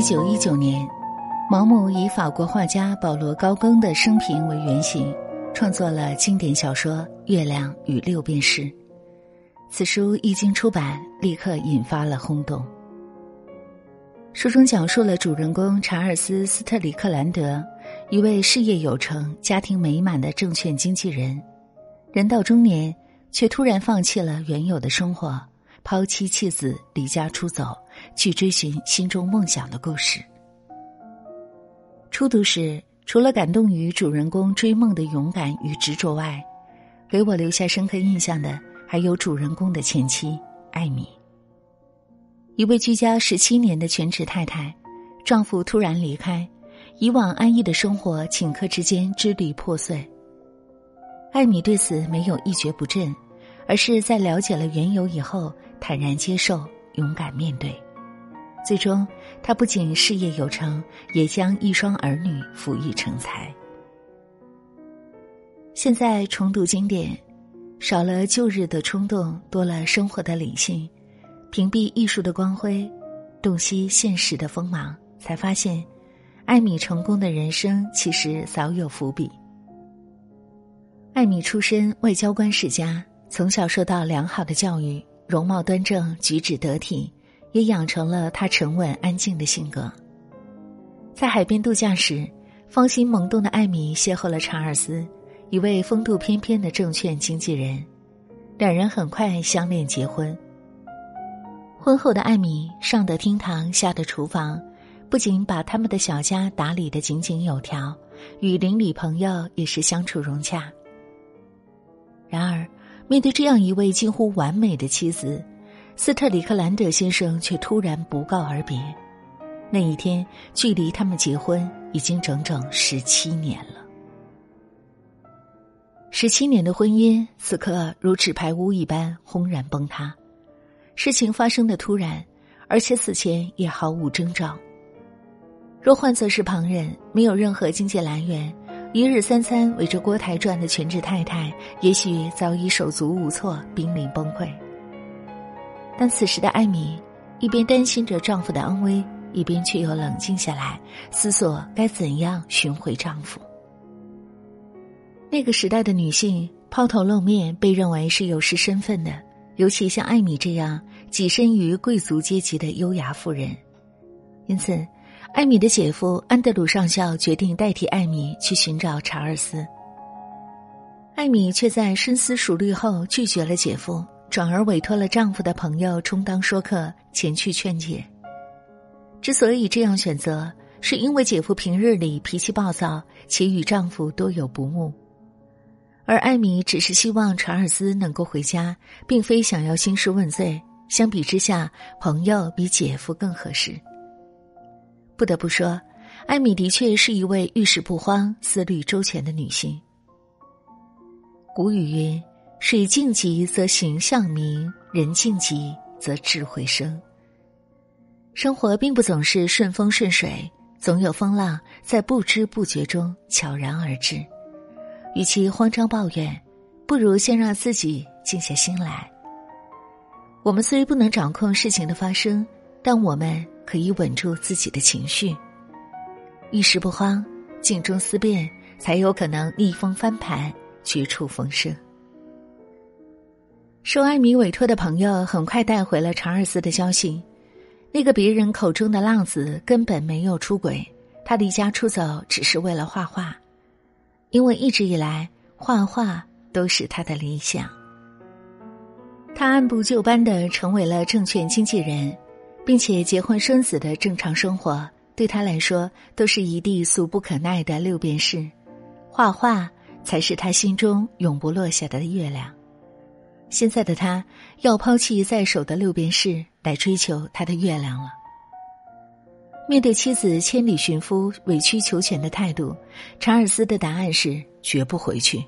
一九一九年，毛姆以法国画家保罗·高更的生平为原型，创作了经典小说《月亮与六便士》。此书一经出版，立刻引发了轰动。书中讲述了主人公查尔斯·斯特里克兰德，一位事业有成、家庭美满的证券经纪人，人到中年却突然放弃了原有的生活，抛妻弃子，离家出走，去追寻心中梦想的故事。初读时，除了感动于主人公追梦的勇敢与执着外，给我留下深刻印象的还有主人公的前妻艾米。一位居家十七年的全职太太，丈夫突然离开，以往安逸的生活顷刻之间支离破碎。艾米对此没有一蹶不振，而是在了解了缘由以后，坦然接受，勇敢面对。最终，他不仅事业有成，也将一双儿女抚育成才。现在重读经典，少了旧日的冲动，多了生活的理性。屏蔽艺术的光辉，洞悉现实的锋芒，才发现，艾米成功的人生其实早有伏笔。艾米出身外交官世家，从小受到良好的教育，容貌端正，举止得体，也养成了他沉稳安静的性格。在海边度假时，芳心萌动的艾米邂逅了查尔斯，一位风度翩翩的证券经纪人，两人很快相恋结婚。婚后的艾米上得厅堂，下得厨房，不仅把他们的小家打理得井井有条，与邻里朋友也是相处融洽。然而，面对这样一位近乎完美的妻子，斯特里克兰德先生却突然不告而别。那一天，距离他们结婚已经整整十七年了。十七年的婚姻，此刻如纸牌屋一般轰然崩塌。事情发生的突然，而且此前也毫无征兆。若换作是旁人，没有任何经济来源，一日三餐围着锅台转的全职太太，也许早已手足无措，濒临崩溃。但此时的艾米，一边担心着丈夫的安危，一边却又冷静下来，思索该怎样寻回丈夫。那个时代的女性抛头露面，被认为是有失身份的。尤其像艾米这样跻身于贵族阶级的优雅妇人，因此，艾米的姐夫安德鲁上校决定代替艾米去寻找查尔斯。艾米却在深思熟虑后拒绝了姐夫，转而委托了丈夫的朋友充当说客前去劝解。之所以这样选择，是因为姐夫平日里脾气暴躁，且与丈夫多有不睦。而艾米只是希望查尔斯能够回家，并非想要兴师问罪。相比之下，朋友比姐夫更合适。不得不说，艾米的确是一位遇事不慌、思虑周全的女性。古语云：“水静极则形象明，人静极则智慧生。”生活并不总是顺风顺水，总有风浪在不知不觉中悄然而至。与其慌张抱怨，不如先让自己静下心来。我们虽不能掌控事情的发生，但我们可以稳住自己的情绪，一时不慌，静中思变，才有可能逆风翻盘，绝处逢生。受艾米委托的朋友很快带回了查尔斯的消息：那个别人口中的浪子根本没有出轨，他离家出走只是为了画画。因为一直以来，画画都是他的理想。他按部就班的成为了证券经纪人，并且结婚生子的正常生活，对他来说都是一地俗不可耐的六便士。画画才是他心中永不落下的月亮。现在的他要抛弃在手的六便士，来追求他的月亮了。面对妻子千里寻夫、委曲求全的态度，查尔斯的答案是绝不回去。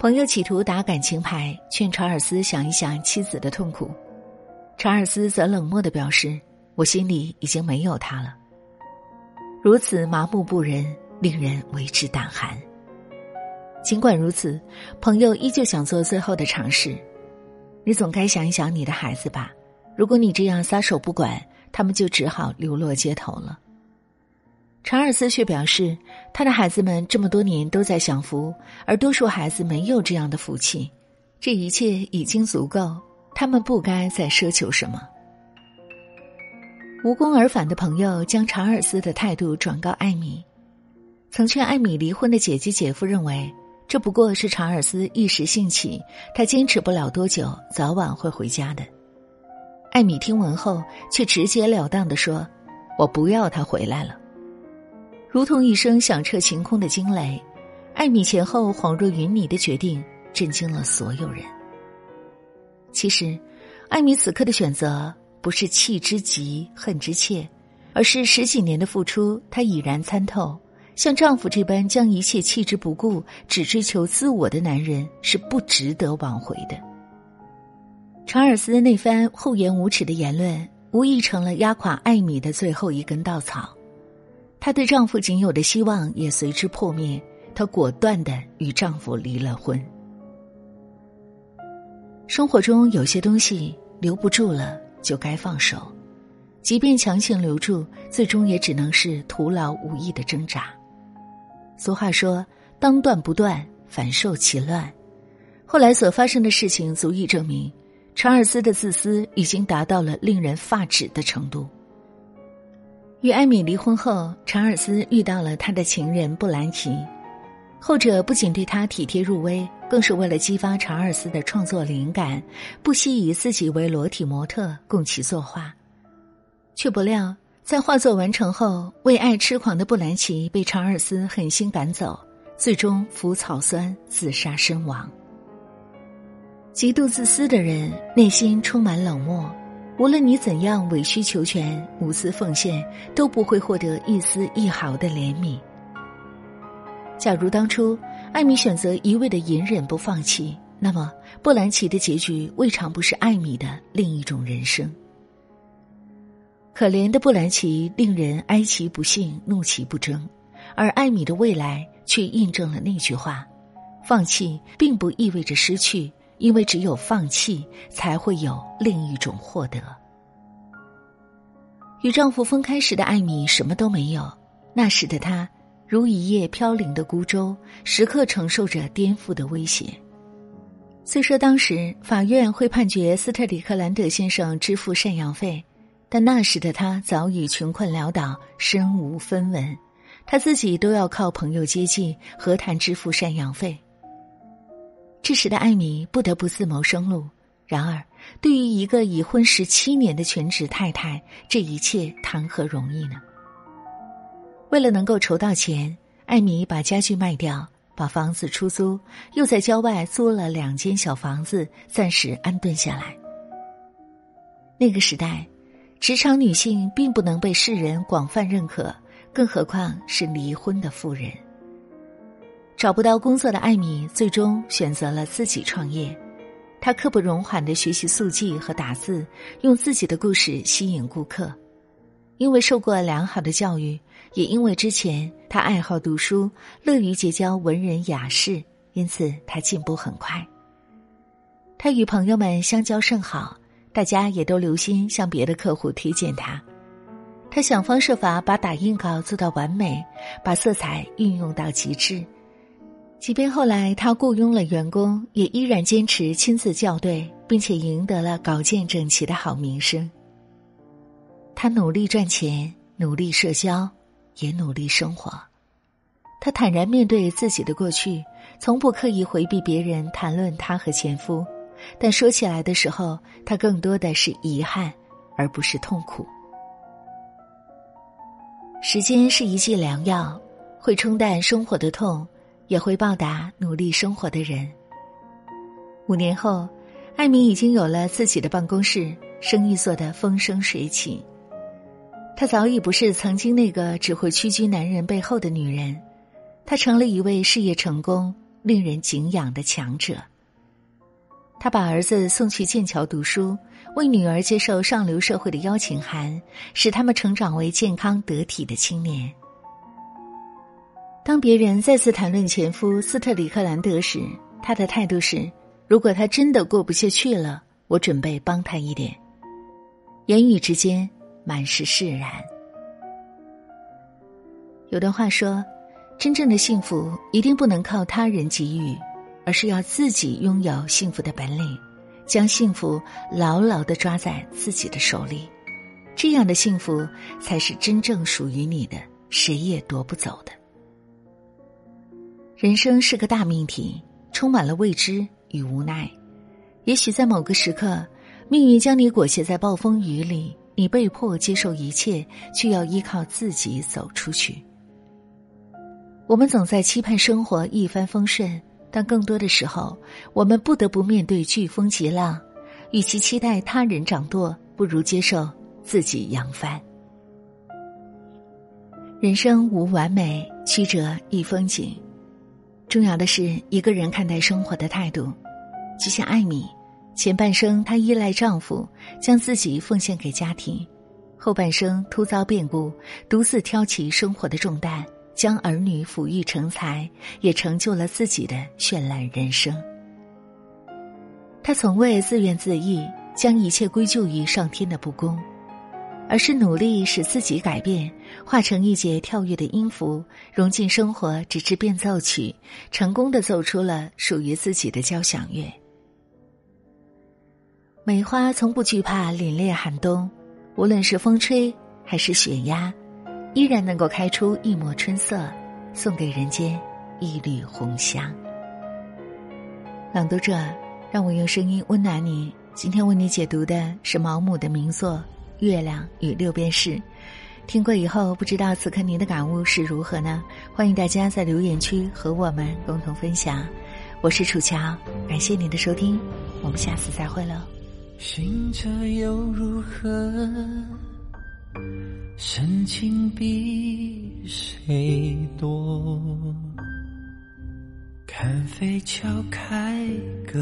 朋友企图打感情牌，劝查尔斯想一想妻子的痛苦，查尔斯则冷漠的表示：“我心里已经没有他了。”如此麻木不仁，令人为之胆寒。尽管如此，朋友依旧想做最后的尝试：“你总该想一想你的孩子吧？如果你这样撒手不管。”他们就只好流落街头了。查尔斯却表示，他的孩子们这么多年都在享福，而多数孩子没有这样的福气。这一切已经足够，他们不该再奢求什么。无功而返的朋友将查尔斯的态度转告艾米，曾劝艾米离婚的姐姐姐夫认为，这不过是查尔斯一时兴起，他坚持不了多久，早晚会回家的。艾米听闻后，却直截了当的说：“我不要他回来了。”如同一声响彻晴空的惊雷，艾米前后恍若云泥的决定震惊了所有人。其实，艾米此刻的选择不是气之急恨之切，而是十几年的付出，她已然参透，像丈夫这般将一切弃之不顾，只追求自我的男人是不值得挽回的。查尔斯那番厚颜无耻的言论，无疑成了压垮艾米的最后一根稻草。她对丈夫仅有的希望也随之破灭，她果断的与丈夫离了婚。生活中有些东西留不住了，就该放手，即便强行留住，最终也只能是徒劳无益的挣扎。俗话说：“当断不断，反受其乱。”后来所发生的事情足以证明。查尔斯的自私已经达到了令人发指的程度。与艾米离婚后，查尔斯遇到了他的情人布兰奇，后者不仅对他体贴入微，更是为了激发查尔斯的创作灵感，不惜以自己为裸体模特供其作画。却不料，在画作完成后，为爱痴狂的布兰奇被查尔斯狠心赶走，最终服草酸自杀身亡。极度自私的人内心充满冷漠，无论你怎样委曲求全、无私奉献，都不会获得一丝一毫的怜悯。假如当初艾米选择一味的隐忍不放弃，那么布兰奇的结局未尝不是艾米的另一种人生。可怜的布兰奇令人哀其不幸、怒其不争，而艾米的未来却印证了那句话：放弃并不意味着失去。因为只有放弃，才会有另一种获得。与丈夫分开时的艾米什么都没有，那时的她如一叶飘零的孤舟，时刻承受着颠覆的威胁。虽说当时法院会判决斯特里克兰德先生支付赡养费，但那时的他早已穷困潦倒，身无分文，他自己都要靠朋友接济，何谈支付赡养费？这时的艾米不得不自谋生路。然而，对于一个已婚十七年的全职太太，这一切谈何容易呢？为了能够筹到钱，艾米把家具卖掉，把房子出租，又在郊外租了两间小房子，暂时安顿下来。那个时代，职场女性并不能被世人广泛认可，更何况是离婚的妇人。找不到工作的艾米最终选择了自己创业，她刻不容缓的学习速记和打字，用自己的故事吸引顾客。因为受过良好的教育，也因为之前她爱好读书，乐于结交文人雅士，因此她进步很快。她与朋友们相交甚好，大家也都留心向别的客户推荐他。他想方设法把打印稿做到完美，把色彩运用到极致。即便后来他雇佣了员工，也依然坚持亲自校对，并且赢得了稿件整齐的好名声。他努力赚钱，努力社交，也努力生活。他坦然面对自己的过去，从不刻意回避别人谈论他和前夫。但说起来的时候，他更多的是遗憾，而不是痛苦。时间是一剂良药，会冲淡生活的痛。也会报答努力生活的人。五年后，艾米已经有了自己的办公室，生意做得风生水起。她早已不是曾经那个只会屈居男人背后的女人，她成了一位事业成功、令人敬仰的强者。他把儿子送去剑桥读书，为女儿接受上流社会的邀请函，使他们成长为健康得体的青年。当别人再次谈论前夫斯特里克兰德时，他的态度是：如果他真的过不下去了，我准备帮他一点。言语之间满是释然。有段话说：“真正的幸福一定不能靠他人给予，而是要自己拥有幸福的本领，将幸福牢牢的抓在自己的手里。这样的幸福才是真正属于你的，谁也夺不走的。”人生是个大命题，充满了未知与无奈。也许在某个时刻，命运将你裹挟在暴风雨里，你被迫接受一切，却要依靠自己走出去。我们总在期盼生活一帆风顺，但更多的时候，我们不得不面对飓风急浪。与其期待他人掌舵，不如接受自己扬帆。人生无完美，曲折亦风景。重要的是一个人看待生活的态度。就像艾米，前半生她依赖丈夫，将自己奉献给家庭；后半生突遭变故，独自挑起生活的重担。将儿女抚育成才，也成就了自己的绚烂人生。他从未自怨自艾，将一切归咎于上天的不公，而是努力使自己改变，化成一节跳跃的音符，融进生活直至变奏曲，成功的奏出了属于自己的交响乐。梅花从不惧怕凛冽寒冬，无论是风吹还是雪压。依然能够开出一抹春色，送给人间一缕红香。朗读者，让我用声音温暖你。今天为你解读的是毛姆的名作《月亮与六便士》。听过以后，不知道此刻您的感悟是如何呢？欢迎大家在留言区和我们共同分享。我是楚乔，感谢您的收听，我们下次再会喽。醒着又如何？深情比谁多？看飞桥开个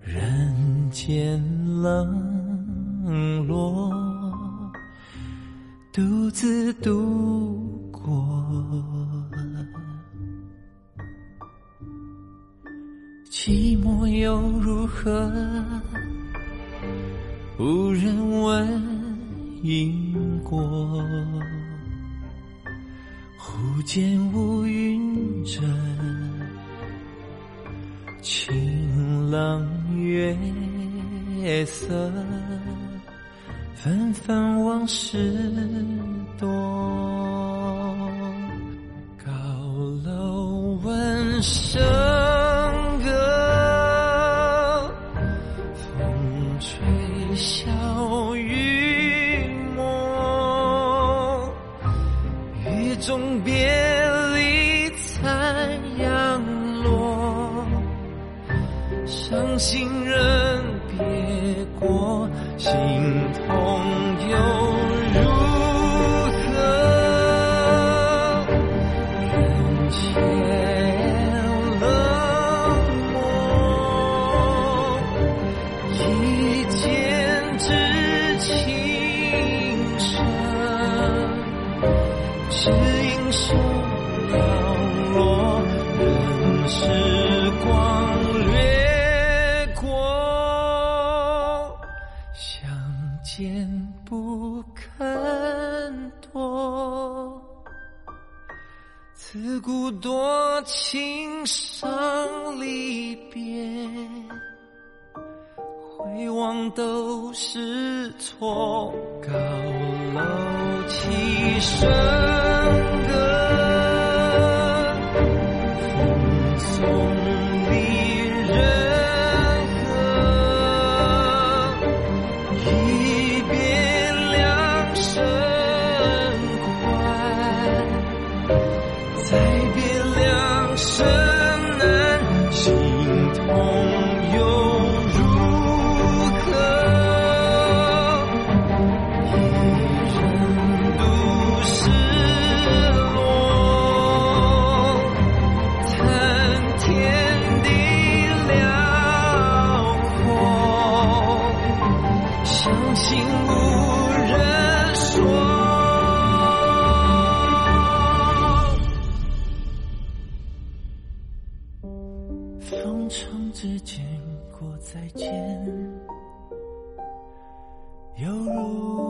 人间冷落，独自度过。寂寞又如何？无人问。因果，忽见乌云遮，晴朗月色，纷纷往事多。高楼闻声。自古多情伤离别，回望都是错。高楼起竟无人说。风尘之间过再见犹如